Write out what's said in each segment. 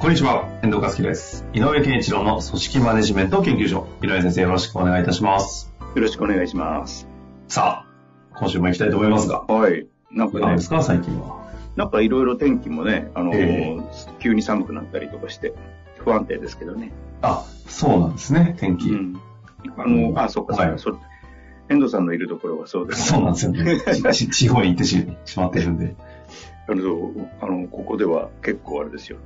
こんにちは、遠藤和樹です。井上健一郎の組織マネジメント研究所。井上先生、よろしくお願いいたします。よろしくお願いします。さあ、今週も行きたいと思いますが、はい。なんかね何で、すか、最近は？なんかいろいろ天気もね、あの、え急に寒くなったりとかして、不安定ですけどね。あ、そうなんですね、天気。うん。あの、あ、そっか、はいそ。遠藤さんのいるところはそうです。そうなんですよね。ち地方に行ってししまってるんで。あの、あのここでは結構あれですよ。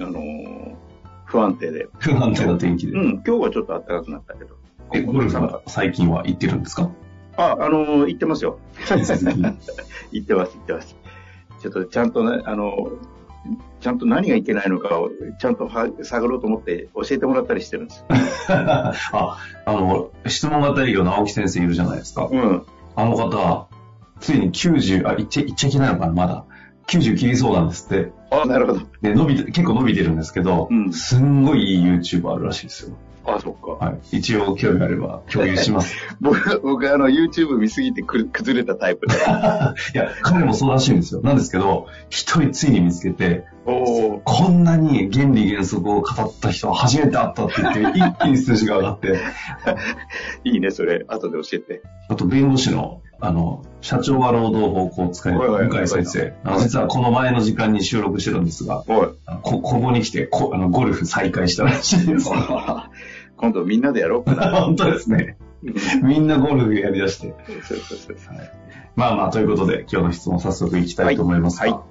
あの、不安定で。不安定な天気で。うん、今日はちょっと暖かくなったけど。え、ゴルフは最近は行ってるんですか？あ、あの、行ってますよ。行ってます、行ってます。ちょっとちゃんとね、あの、ちゃんと何がいけないのかを、ちゃんとは探ろうと思って教えてもらったりしてるんです。あ、あの、質問型営業の青木先生いるじゃないですか。うん。あの方、ついに90、あ、言っちゃ、言っちゃいけないのかな、まだ。90切りそうなんですって。あ、なるほど。で、伸びて、結構伸びてるんですけど、うんすんごいいい YouTube あるらしいですよ。あ、そっか。はい。一応興味あれば共有します。僕、僕あの、YouTube 見すぎてく崩れたタイプで。いや、彼もそうらしいんですよ。なんですけど、一人ついに見つけて、おー。こんなに原理原則を語った人は初めて会ったって言って、一気に数字が上がって、いいね、それ。後で教えて。あと弁護士の、あの、社長は労働法を使いはいはい向井先生。あの実はこの前の時間に収録してるんですが、おい。こ、ここに来てこあの、ゴルフ再開したらしいです。今度みんなでやろうかな。本当ですね。みんなゴルフやりだして。そうそうそうそう。まあまあ、ということで、今日の質問早速いきたいと思いますが、はいは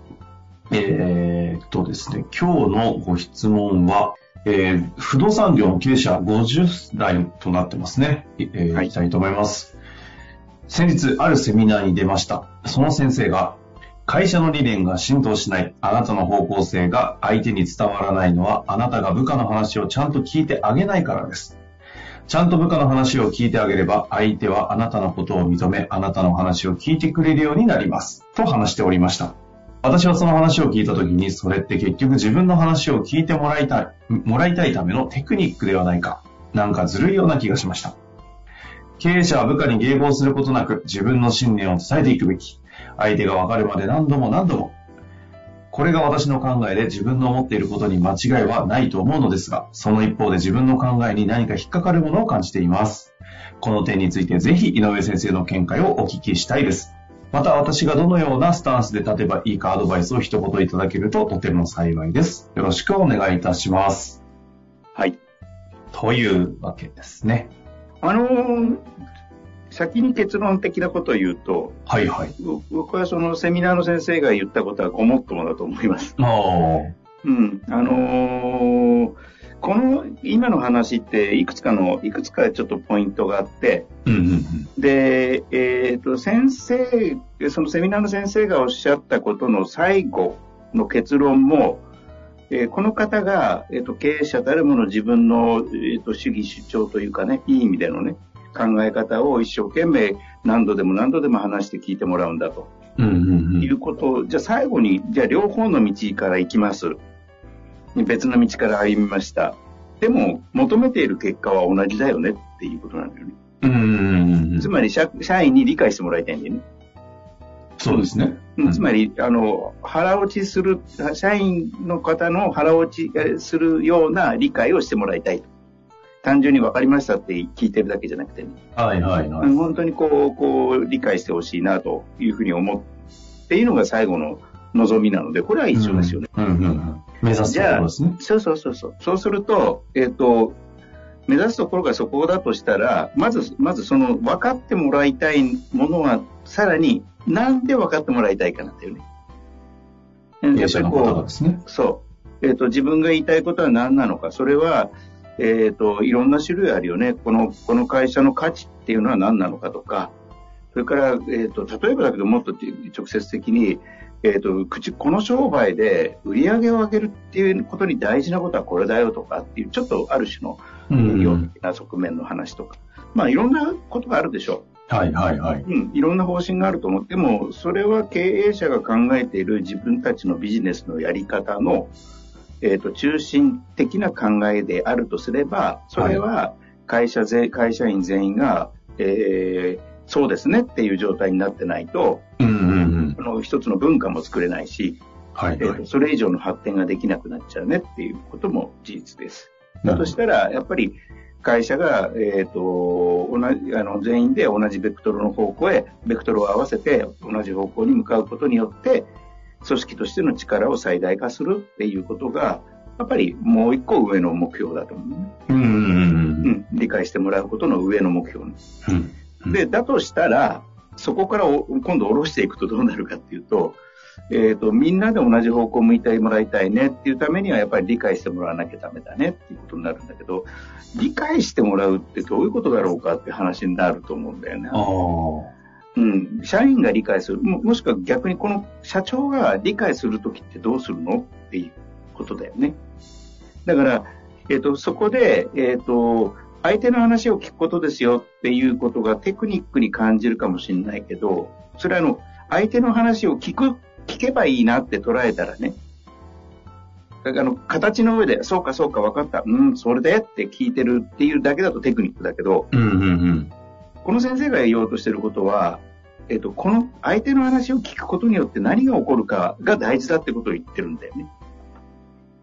えーっとですね、今日のご質問は、えー不動産業の経営者50代となってますね。いえーはいいきたいと思います。先日、あるセミナーに出ました。その先生が、会社の理念が浸透しない、あなたの方向性が相手に伝わらないのは、あなたが部下の話をちゃんと聞いてあげないからです。ちゃんと部下の話を聞いてあげれば、相手はあなたのことを認め、あなたの話を聞いてくれるようになります。と話しておりました。私はその話を聞いたときに、それって結局自分の話を聞いてもらいたい、もらいたいためのテクニックではないか。なんかずるいような気がしました。経営者は部下に迎合することなく、自分の信念を伝えていくべき。相手がわかるまで何度も何度も。これが私の考えで自分の思っていることに間違いはないと思うのですが、その一方で自分の考えに何か引っかかるものを感じています。この点についてぜひ井上先生の見解をお聞きしたいです。また私がどのようなスタンスで立てばいいかアドバイスを一言いただけるととても幸いです。よろしくお願いいたします。はい。というわけですね。あのー先に結論的なことを言うと、はいはい。ぼ僕はそのセミナーの先生が言ったことはごもっともだと思います。ああ。うん。あのーこの今の話っていくつかの、いくつかちょっとポイントがあって、うんうんうん。で、えっ、と、先生、そのセミナーの先生がおっしゃったことの最後の結論も、えーこの方が、えー、と経営者誰もの自分の、えー、と主義主張というかね、いい意味でのね、考え方を一生懸命何度でも何度でも話して聞いてもらうんだとうんうんうん。いうことを、じゃあ最後に、じゃあ両方の道から行きます。別の道から歩みました。でも、求めている結果は同じだよねっていうことなんだよね。うんうんうんうんつまり社、社員に理解してもらいたいんだよね。そうですね。うんつまり、あの、腹落ちする、社員の方の腹落ちえするような理解をしてもらいたいと。単純に分かりましたって聞いてるだけじゃなくてね。はいはいはい。うん本当にこう、こう、理解してほしいなというふうに思っているのが最後の望みなので、これは一緒ですよね。うんうんうん。目指すところですね。そうそうそうそう。そうすると、えっ、と、目指すところがそこだとしたら、まず、まずその分かってもらいたいものは、さらに、なんで分かってもらいたいかなんだよね。うん経営者の方がですね。そう。えっ、と、自分が言いたいことは何なのか。それは、えっ、と、いろんな種類あるよね。この、この会社の価値っていうのは何なのかとか、それから、えーと、例えばだけどもっと直接的に、えーと、口この商売で売り上げを上げるっていうことに大事なことはこれだよとかっていうちょっとある種の医療的な側面の話とか、うん、まあいろんなことがあるでしょう。はいはいはい。うん、いろんな方針があると思っても、それは経営者が考えている自分たちのビジネスのやり方の、えーと、中心的な考えであるとすれば、それは会社ぜ、会社員全員が、えー、そうですねっていう状態になってないと、うんうんうん、の一つの文化も作れないし、はい、はい、えーと、それ以上の発展ができなくなっちゃうねっていうことも事実です。だとしたら、やっぱり会社が、えーと、同じあの全員で同じベクトルの方向へ、ベクトルを合わせて同じ方向に向かうことによって、組織としての力を最大化するっていうことが、やっぱりもう一個上の目標だと思うね。うん。うん。うんうん、理解してもらうことの上の目標、ね、うん。で、だとしたら、そこから今度下ろしていくとどうなるかっていうと、えっ、ー、と、みんなで同じ方向を向いてもらいたいねっていうためにはやっぱり理解してもらわなきゃダメだねっていうことになるんだけど、理解してもらうってどういうことだろうかって話になると思うんだよね。うん、社員が理解するも、もしくは逆にこの社長が理解するときってどうするのっていうことだよね。だから、えっ、ー、と、そこで、えっ、ー、と、相手の話を聞くことですよっていうことがテクニックに感じるかもしれないけど、それはあの、相手の話を聞く、聞けばいいなって捉えたらね、あの、形の上で、そうかそうか分かった、うん、それでって聞いてるっていうだけだとテクニックだけど、うんうんうん、この先生が言おうとしてることは、えっ、と、この相手の話を聞くことによって何が起こるかが大事だってことを言ってるんだよね。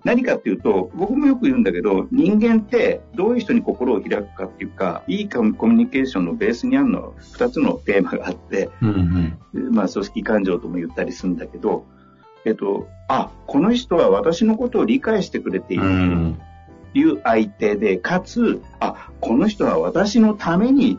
何かっていうと、僕もよく言うんだけど、人間ってどういう人に心を開くかっていうか、いいコミュニケーションのベースにあるのは2つのテーマがあって、うんうん、まあ組織感情とも言ったりするんだけど、えっと、あ、この人は私のことを理解してくれている。という相手で、かつ、あ、この人は私のために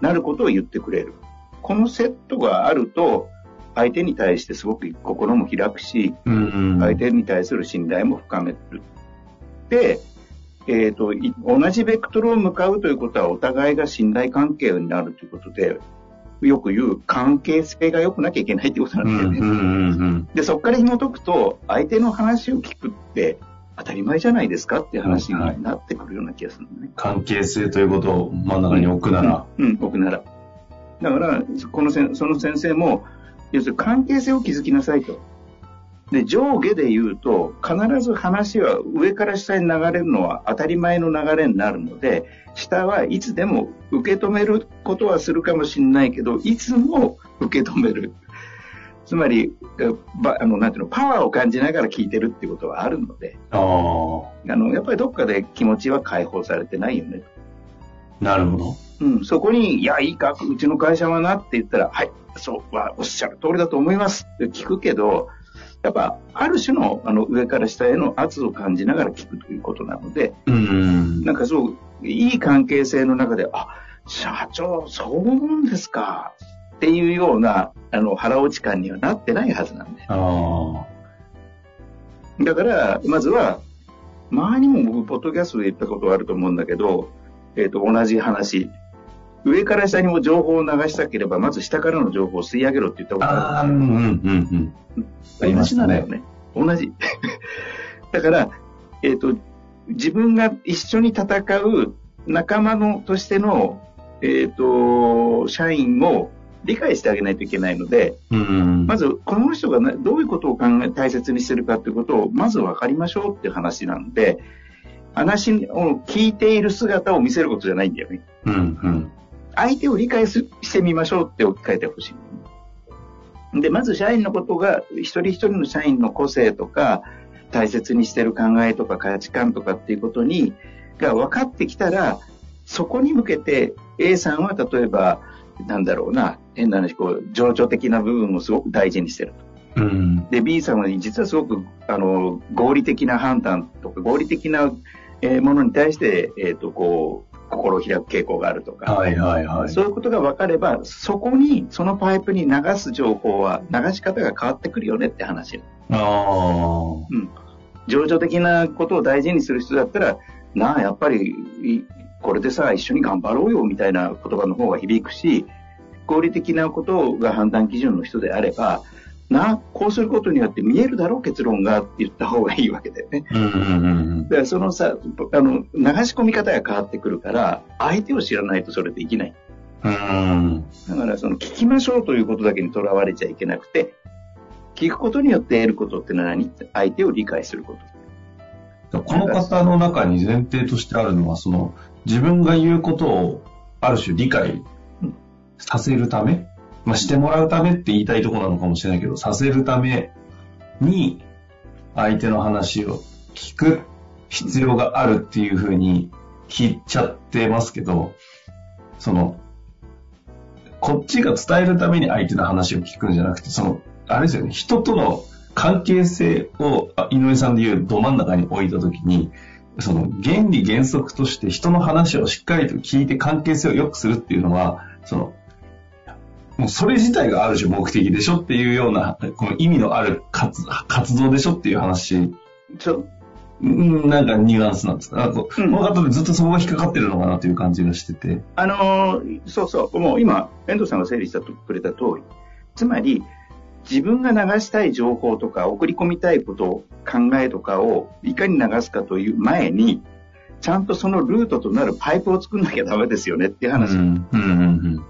なることを言ってくれる。このセットがあると、相手に対してすごく心も開くし、うんうん、相手に対する信頼も深める。で、えっ、ー、と、同じベクトルを向かうということはお互いが信頼関係になるということで、よく言う関係性が良くなきゃいけないってことなんですよね。うんうんうん、で、そこから紐解くと、相手の話を聞くって当たり前じゃないですかって話になってくるような気がするね、はい、関係性ということを真ん中に置くなら。うん、うん、置くなら。だから、このせその先生も、要するに関係性を築きなさいと。で、上下で言うと、必ず話は上から下に流れるのは当たり前の流れになるので、下はいつでも受け止めることはするかもしれないけど、いつも受け止める。つまり、あの、なんていうの、パワーを感じながら聞いてるっていうことはあるので、あの、やっぱりどっかで気持ちは解放されてないよね。なるほど。うん、そこに、いや、いいか、うちの会社はなって言ったら、はい、そうはおっしゃる通りだと思いますって聞くけど、やっぱ、ある種の、あの、上から下への圧を感じながら聞くということなので、うん、なんかそう、いい関係性の中で、あ、社長、そう思うんですか、っていうような、あの、腹落ち感にはなってないはずなんで。だから、まずは、前にも僕、ポッドキャストで言ったことがあると思うんだけど、えっ、ー、と、同じ話。上から下にも情報を流したければ、まず下からの情報を吸い上げろって言ったことある。あうんうんうん。同じなんだよね。同じ。だから、えっ、ー、と、自分が一緒に戦う仲間のとしての、えっ、ー、と、社員を理解してあげないといけないので、うんうん、まず、この人がどういうことを考え、大切にしてるかということを、まず分かりましょうって話なんで、話を聞いている姿を見せることじゃないんだよね。うんうん、相手を理解してみましょうって置き換えてほしい。で、まず社員のことが、一人一人の社員の個性とか、大切にしてる考えとか価値観とかっていうことに、が分かってきたら、そこに向けて A さんは例えば、なんだろうな、変な話、こう、情緒的な部分をすごく大事にしてると。うん、で、B さんは実はすごく、あの、合理的な判断とか、合理的なえものに対して、えっ、ー、と、こう、心を開く傾向があるとか、はいはいはい、そういうことが分かれば、そこに、そのパイプに流す情報は、流し方が変わってくるよねって話。ああ。うん。情緒的なことを大事にする人だったら、なあ、やっぱり、これでさ、一緒に頑張ろうよみたいな言葉の方が響くし、合理的なことが判断基準の人であれば、な、こうすることによって見えるだろう結論がって言った方がいいわけだよね。うんうんうんだからそのさ、あの、流し込み方が変わってくるから、相手を知らないとそれできない。うん。だからその聞きましょうということだけにとらわれちゃいけなくて、聞くことによって得ることってのは何？って相手を理解すること。この方の中に前提としてあるのは、その、自分が言うことをある種理解させるため、まあ、してもらうためって言いたいとこなのかもしれないけど、させるために相手の話を聞く必要があるっていうふうに聞いちゃってますけど、その、こっちが伝えるために相手の話を聞くんじゃなくて、その、あれですよね、人との関係性を、井上さんで言うど真ん中に置いたときに、その原理原則として人の話をしっかりと聞いて関係性を良くするっていうのは、その、もうそれ自体がある種目的でしょっていうような、この意味のある活活動でしょっていう話、そう。うんなんかニュアンスなんですか？なんうんの方でずっとそこが引っかかってるのかなという感じがしてて。あのーそうそう、もう今、遠藤さんが整理してくれた通り、つまり、自分が流したい情報とか、送り込みたいこと、考えとかをいかに流すかという前に、ちゃんとそのルートとなるパイプを作んなきゃダメですよねっていう話。うん、うん、うん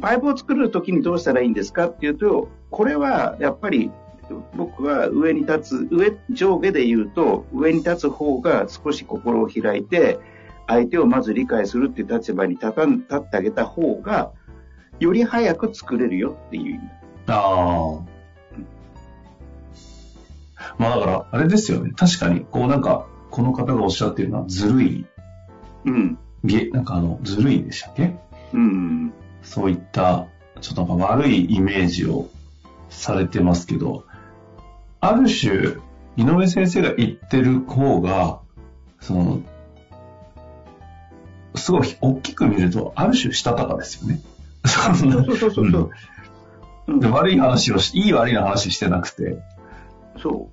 パイプを作るときにどうしたらいいんですかっていうと、これはやっぱり僕は上に立つ、上、上下で言うと、上に立つ方が少し心を開いて、相手をまず理解するっていう立場に立たん立ってあげた方が、より早く作れるよっていう意味。ああ。まあだから、あれですよね。確かに、こうなんか、この方がおっしゃってるのは、ずるい、うん。げ、なんかあの、ずるいでしたっけ？うん。そういった、ちょっとなんか悪いイメージをされてますけど、ある種、井上先生が言ってる方が、その、すごい大きく見ると、ある種したたかですよね。そうそうそうそう。うんで悪い話をし、いい悪いの話してなくて、そ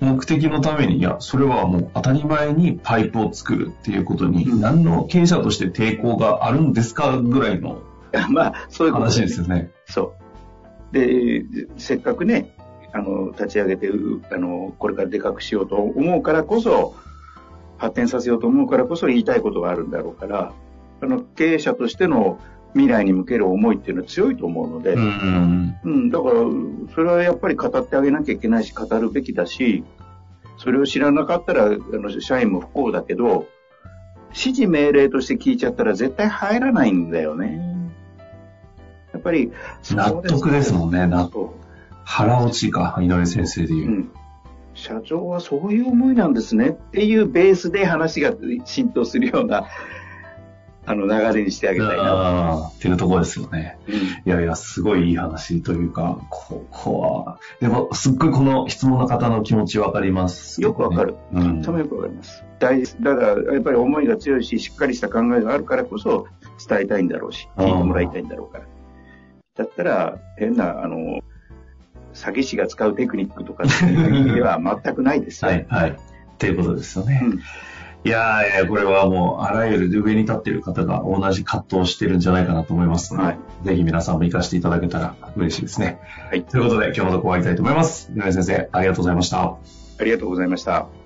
目的のために、いや、それはもう当たり前にパイプを作るっていうことに、うん何の経営者として抵抗があるんですかぐらいのう。まあ、そういうこと話ですよね。そう。で、せっかくね、あの、立ち上げて、うあの、これからでかくしようと思うからこそ、発展させようと思うからこそ言いたいことがあるんだろうから、あの、経営者としての未来に向ける思いっていうのは強いと思うので、ううん、ん。だから、それはやっぱり語ってあげなきゃいけないし、語るべきだし、それを知らなかったら、あの、社員も不幸だけど、指示命令として聞いちゃったら絶対入らないんだよね。やっぱり、納得ですもんね納そう腹落ちか、井上先生で言う。うん。社長はそういう思いなんですねっていうベースで話が浸透するような、あの流れにしてあげたいな。っていうところですよね。うんいやいや、すごいいい話というか、ここは、でも、すっごいこの質問の方の気持ちわかります、よくわかる。うんとてもよくわかります。大事。だから、やっぱり思いが強いし、しっかりした考えがあるからこそ伝えたいんだろうし、聞いてもらいたいんだろうから。だったら、変な、あの、詐欺師が使うテクニックとかでは全くないですよ。はい、はい。っていうことですよね。うんいやーこれはもう、あらゆる上に立っている方が同じ葛藤をしてるんじゃないかなと思いますので、はいぜひ皆さんも活かしていただけたら嬉しいですね。はい。ということで、今日のとこ終わりたいと思います。井上先生、ありがとうございました。ありがとうございました。